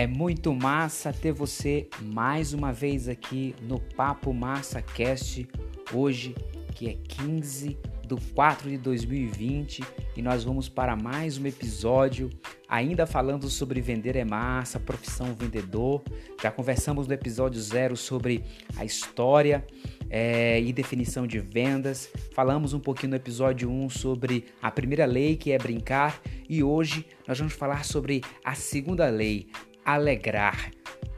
É muito massa ter você mais uma vez aqui no Papo Massa Cast, hoje que é 15 do 4 de 2020 e nós vamos para mais um episódio ainda falando sobre vender é massa, profissão vendedor. Já conversamos no episódio 0 sobre a história é, e definição de vendas. Falamos um pouquinho no episódio 1 um sobre a primeira lei que é brincar e hoje nós vamos falar sobre a segunda lei, alegrar,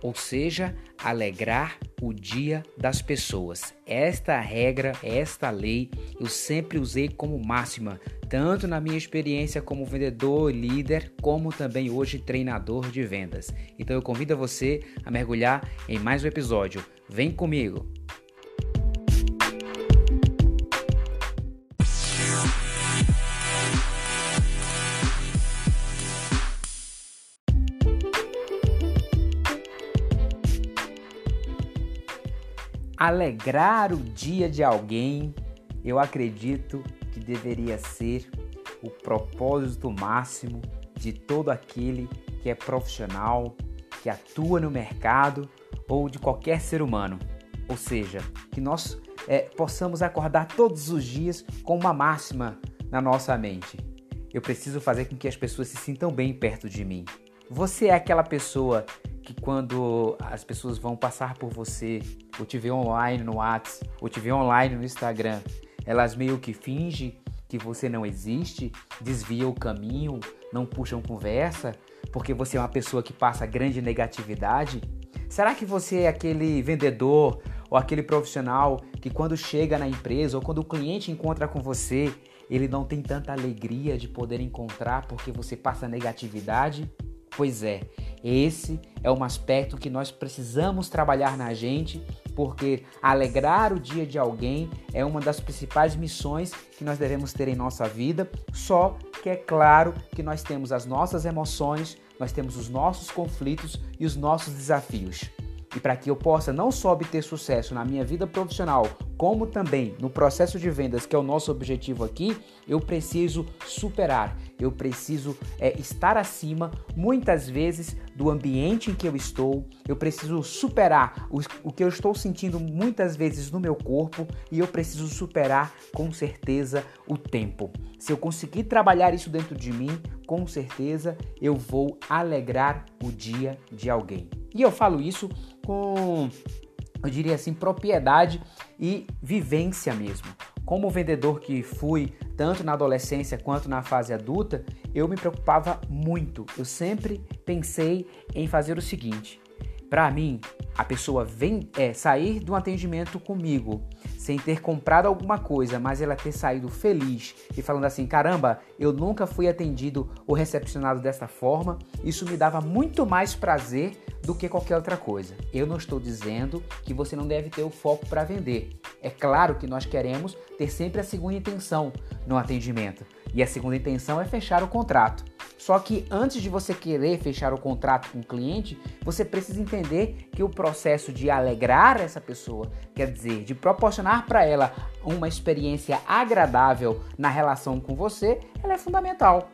ou seja, alegrar o dia das pessoas. Esta regra, esta lei, eu sempre usei como máxima, tanto na minha experiência como vendedor, líder, como também hoje treinador de vendas. Então eu convido você a mergulhar em mais um episódio. Vem comigo! Alegrar o dia de alguém, eu acredito que deveria ser o propósito máximo de todo aquele que é profissional, que atua no mercado ou de qualquer ser humano. Ou seja, que nós é, possamos acordar todos os dias com uma máxima na nossa mente. Eu preciso fazer com que as pessoas se sintam bem perto de mim. Você é aquela pessoa que quando as pessoas vão passar por você, ou te ver online no WhatsApp, ou te ver online no Instagram, elas meio que fingem que você não existe, desvia o caminho, não puxam conversa, porque você é uma pessoa que passa grande negatividade? Será que você é aquele vendedor ou aquele profissional que quando chega na empresa ou quando o cliente encontra com você, ele não tem tanta alegria de poder encontrar porque você passa negatividade? Pois é, esse é um aspecto que nós precisamos trabalhar na gente, porque alegrar o dia de alguém é uma das principais missões que nós devemos ter em nossa vida. Só que é claro que nós temos as nossas emoções, nós temos os nossos conflitos e os nossos desafios. E para que eu possa não só obter sucesso na minha vida profissional, como também no processo de vendas, que é o nosso objetivo aqui, eu preciso superar, eu preciso é, estar acima, muitas vezes, do ambiente em que eu estou, eu preciso superar o, o que eu estou sentindo muitas vezes no meu corpo e eu preciso superar com certeza o tempo. Se eu conseguir trabalhar isso dentro de mim, com certeza eu vou alegrar o dia de alguém. E eu falo isso com, eu diria assim, propriedade e vivência mesmo. Como vendedor que fui, tanto na adolescência quanto na fase adulta, eu me preocupava muito. Eu sempre pensei em fazer o seguinte: para mim, a pessoa vem é, sair do atendimento comigo sem ter comprado alguma coisa, mas ela ter saído feliz e falando assim: caramba, eu nunca fui atendido ou recepcionado dessa forma, isso me dava muito mais prazer do que qualquer outra coisa. Eu não estou dizendo que você não deve ter o foco para vender. É claro que nós queremos ter sempre a segunda intenção no atendimento, e a segunda intenção é fechar o contrato. Só que antes de você querer fechar o contrato com o cliente, você precisa entender que o processo de alegrar essa pessoa, quer dizer, de proporcionar para ela uma experiência agradável na relação com você, ela é fundamental.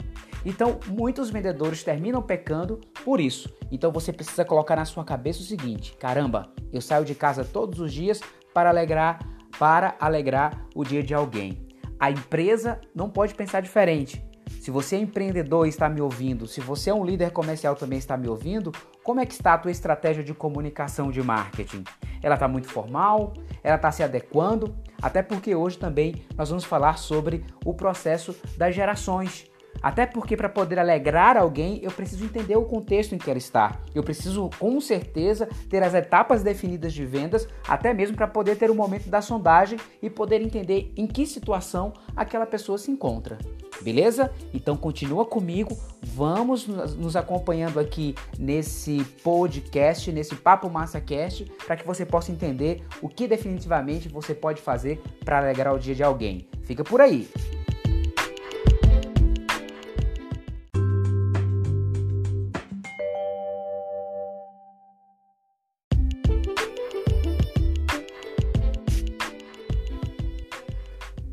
Então, muitos vendedores terminam pecando por isso. Então, você precisa colocar na sua cabeça o seguinte: caramba, eu saio de casa todos os dias para alegrar, para alegrar o dia de alguém. A empresa não pode pensar diferente. Se você é empreendedor e está me ouvindo, se você é um líder comercial também está me ouvindo, como é que está a tua estratégia de comunicação de marketing? Ela está muito formal? Ela está se adequando? Até porque hoje também nós vamos falar sobre o processo das gerações. Até porque para poder alegrar alguém, eu preciso entender o contexto em que ela está. Eu preciso, com certeza, ter as etapas definidas de vendas, até mesmo para poder ter o momento da sondagem e poder entender em que situação aquela pessoa se encontra. Beleza? Então continua comigo, vamos nos acompanhando aqui nesse podcast, nesse Papo Massa Cast, para que você possa entender o que definitivamente você pode fazer para alegrar o dia de alguém. Fica por aí.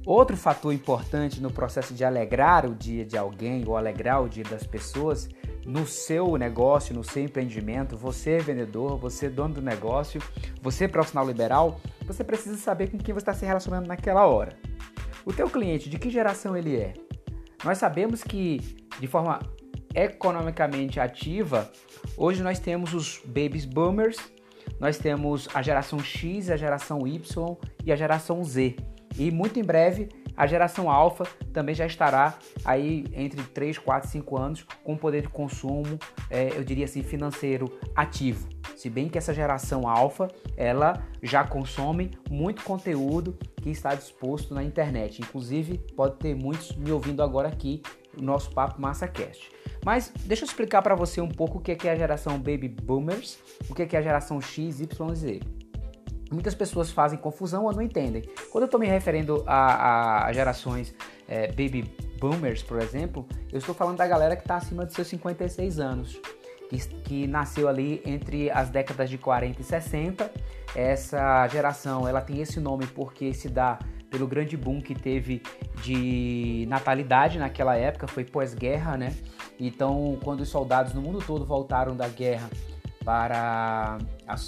Outro fator importante no processo de alegrar o dia de alguém ou alegrar o dia das pessoas no seu negócio, no seu empreendimento, você é vendedor, você é dono do negócio, você é profissional liberal, você precisa saber com quem você está se relacionando naquela hora. O teu cliente, de que geração ele é? Nós sabemos que de forma economicamente ativa, hoje nós temos os baby boomers, nós temos a geração X, a geração Y e a geração Z. E muito em breve a geração alfa também já estará aí entre 3, 4, 5 anos com poder de consumo, é, eu diria assim, financeiro ativo. Se bem que essa geração alfa, ela já consome muito conteúdo que está disposto na internet. Inclusive, pode ter muitos me ouvindo agora aqui no nosso Papo MassaCast. Mas deixa eu explicar para você um pouco o que é a geração Baby Boomers, o que é a geração X, Y, Z. Muitas pessoas fazem confusão ou não entendem. Quando eu estou me referindo a, a gerações é, baby boomers, por exemplo, eu estou falando da galera que está acima de seus 56 anos, que, que nasceu ali entre as décadas de 40 e 60. Essa geração ela tem esse nome porque se dá pelo grande boom que teve de natalidade naquela época, foi pós-guerra, né? Então, quando os soldados no mundo todo voltaram da guerra para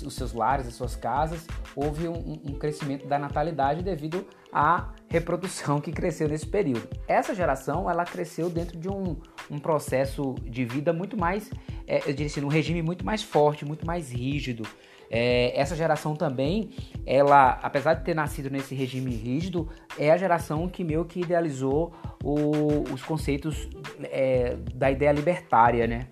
os seus lares, as suas casas, houve um, um, crescimento da natalidade devido à reprodução que cresceu nesse período. Essa geração ela cresceu dentro de um, um processo de vida muito mais, é, eu diria assim, um regime muito mais forte, muito mais rígido. É, essa geração também, ela, apesar de ter nascido nesse regime rígido, é a geração que meio que idealizou o, os conceitos é, da ideia libertária, né?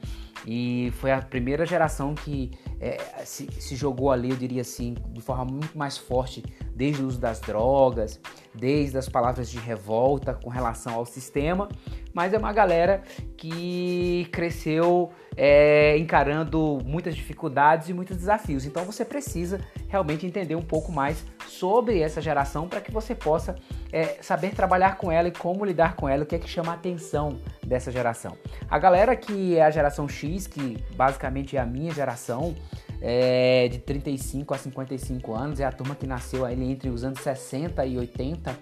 E foi a primeira geração que é, se, se, jogou ali, eu diria assim, de forma muito mais forte, desde o uso das drogas, desde as palavras de revolta com relação ao sistema, mas é uma galera que cresceu é, encarando muitas dificuldades e muitos desafios. Então você precisa realmente entender um pouco mais sobre essa geração para que você possa é, saber trabalhar com ela e como lidar com ela, o que é que chama a atenção dessa geração. A galera que é a geração X, que basicamente é a minha geração, é, de 35 a 55 anos, é a turma que nasceu ali entre os anos 60 e 80.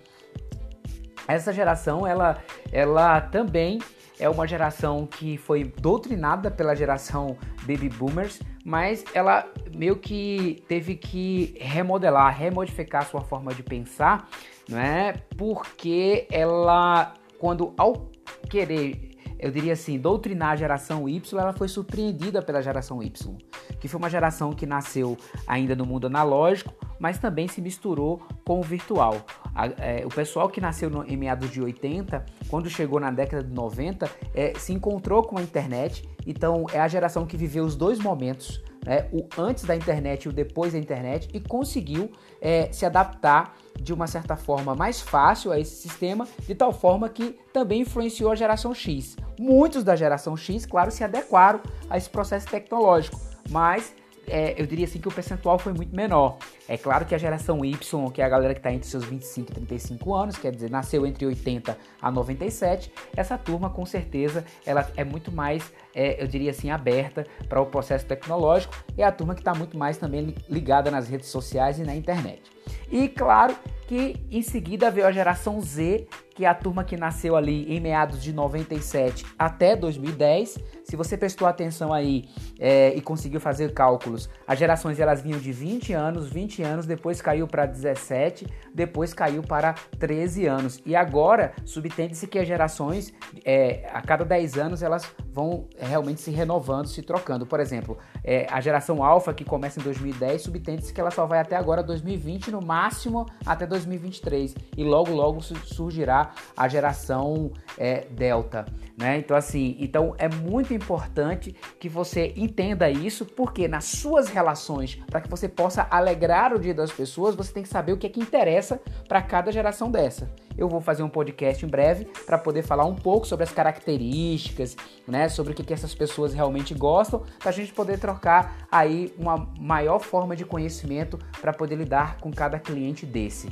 Essa geração, ela, ela também é uma geração que foi doutrinada pela geração Baby Boomers, mas ela meio que teve que remodelar, remodificar sua forma de pensar, não é? Porque ela, quando ao querer eu diria assim, doutrinar a geração Y, ela foi surpreendida pela geração Y, que foi uma geração que nasceu ainda no mundo analógico, mas também se misturou com o virtual. A, é, o pessoal que nasceu no, em meados de 80, quando chegou na década de 90, é, se encontrou com a internet, então é a geração que viveu os dois momentos, né, o antes da internet e o depois da internet, e conseguiu é, se adaptar de uma certa forma mais fácil a esse sistema, de tal forma que também influenciou a geração X. Muitos da geração X, claro, se adequaram a esse processo tecnológico, mas é, eu diria assim que o percentual foi muito menor. É claro que a geração Y, que é a galera que está entre seus 25 e 35 anos, quer dizer, nasceu entre 80 a 97, essa turma com certeza ela é muito mais, é, eu diria assim, aberta para o processo tecnológico. É a turma que está muito mais também ligada nas redes sociais e na internet. E claro que em seguida veio a geração Z, que é a turma que nasceu ali em meados de 97 até 2010. Se você prestou atenção aí é, e conseguiu fazer cálculos, as gerações elas vinham de 20 anos, 20 anos, depois caiu para 17, depois caiu para 13 anos. E agora subtende-se que as gerações, é, a cada 10 anos, elas vão realmente se renovando, se trocando. Por exemplo, é, a geração alfa, que começa em 2010, subtende-se que ela só vai até agora 2020, no máximo até 2023. E logo, logo surgirá a geração é, delta. Né? Então, assim, então é muito importante que você entenda isso, porque nas suas relações, para que você possa alegrar o dia das pessoas, você tem que saber o que é que interessa para cada geração dessa. Eu vou fazer um podcast em breve para poder falar um pouco sobre as características, né, sobre o que, que essas pessoas realmente gostam, para a gente poder trocar aí uma maior forma de conhecimento para poder lidar com cada cliente desse.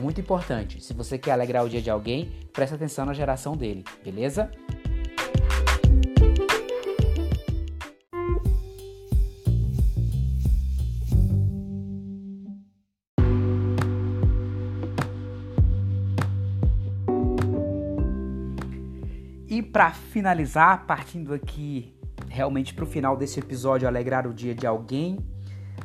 Muito importante, se você quer alegrar o dia de alguém, preste atenção na geração dele, beleza? E para finalizar, partindo aqui realmente para o final desse episódio alegrar o dia de alguém,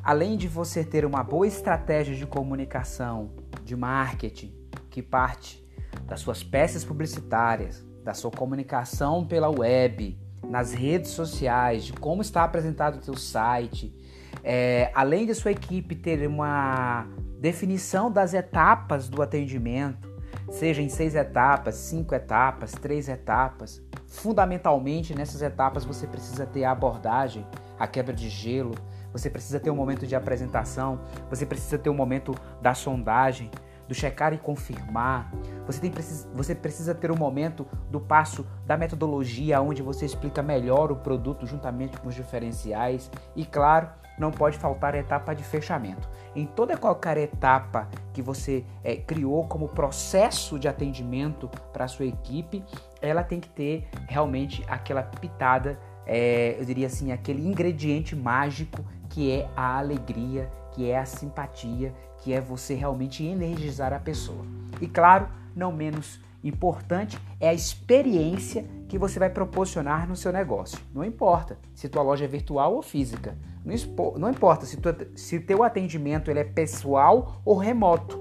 além de você ter uma boa estratégia de comunicação, de marketing, que parte das suas peças publicitárias, da sua comunicação pela web, nas redes sociais, de como está apresentado o seu site, é, além de sua equipe ter uma definição das etapas do atendimento, seja em seis etapas, cinco etapas, três etapas. Fundamentalmente, nessas etapas você precisa ter a abordagem, a quebra de gelo, você precisa ter um momento de apresentação, você precisa ter um momento da sondagem, do checar e confirmar. Você, tem, você precisa ter um momento do passo da metodologia, onde você explica melhor o produto juntamente com os diferenciais. E claro, não pode faltar a etapa de fechamento. Em toda qualquer etapa que você é, criou como processo de atendimento para a sua equipe, ela tem que ter realmente aquela pitada, é, eu diria assim, aquele ingrediente mágico que é a alegria, que é a simpatia, que é você realmente energizar a pessoa. E claro, não menos importante é a experiência que você vai proporcionar no seu negócio. Não importa se tua loja é virtual ou física. Não, não importa se, tu, se teu atendimento ele é pessoal ou remoto.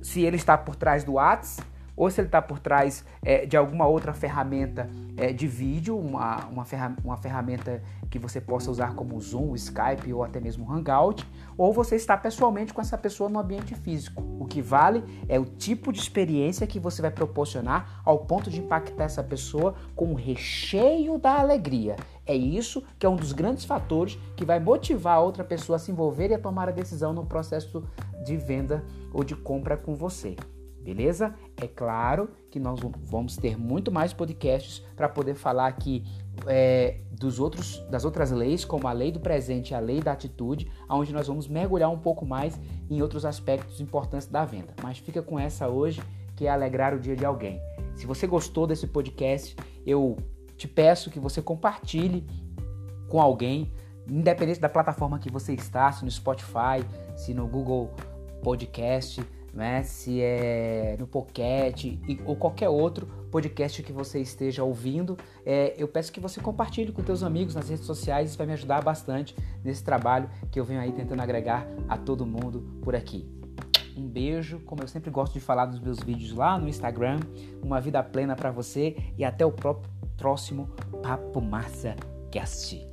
Se ele está por trás do WhatsApp ou se ele está por trás é, de alguma outra ferramenta é, de vídeo, uma, uma, ferra uma ferramenta que você possa usar como Zoom, Skype ou até mesmo Hangout, ou você está pessoalmente com essa pessoa no ambiente físico. O que vale é o tipo de experiência que você vai proporcionar ao ponto de impactar essa pessoa com o recheio da alegria. É isso que é um dos grandes fatores que vai motivar a outra pessoa a se envolver e a tomar a decisão no processo de venda ou de compra com você beleza? É claro que nós vamos ter muito mais podcasts para poder falar aqui é, dos outros, das outras leis, como a lei do presente e a lei da atitude, onde nós vamos mergulhar um pouco mais em outros aspectos importantes da venda. Mas fica com essa hoje, que é alegrar o dia de alguém. Se você gostou desse podcast, eu te peço que você compartilhe com alguém, independente da plataforma que você está, se no Spotify, se no Google Podcast, né? Se é no Pocket ou qualquer outro podcast que você esteja ouvindo, é, eu peço que você compartilhe com teus amigos nas redes sociais, isso vai me ajudar bastante nesse trabalho que eu venho aí tentando agregar a todo mundo por aqui. Um beijo, como eu sempre gosto de falar nos meus vídeos lá no Instagram, uma vida plena para você e até o próximo Papo Massa Cast.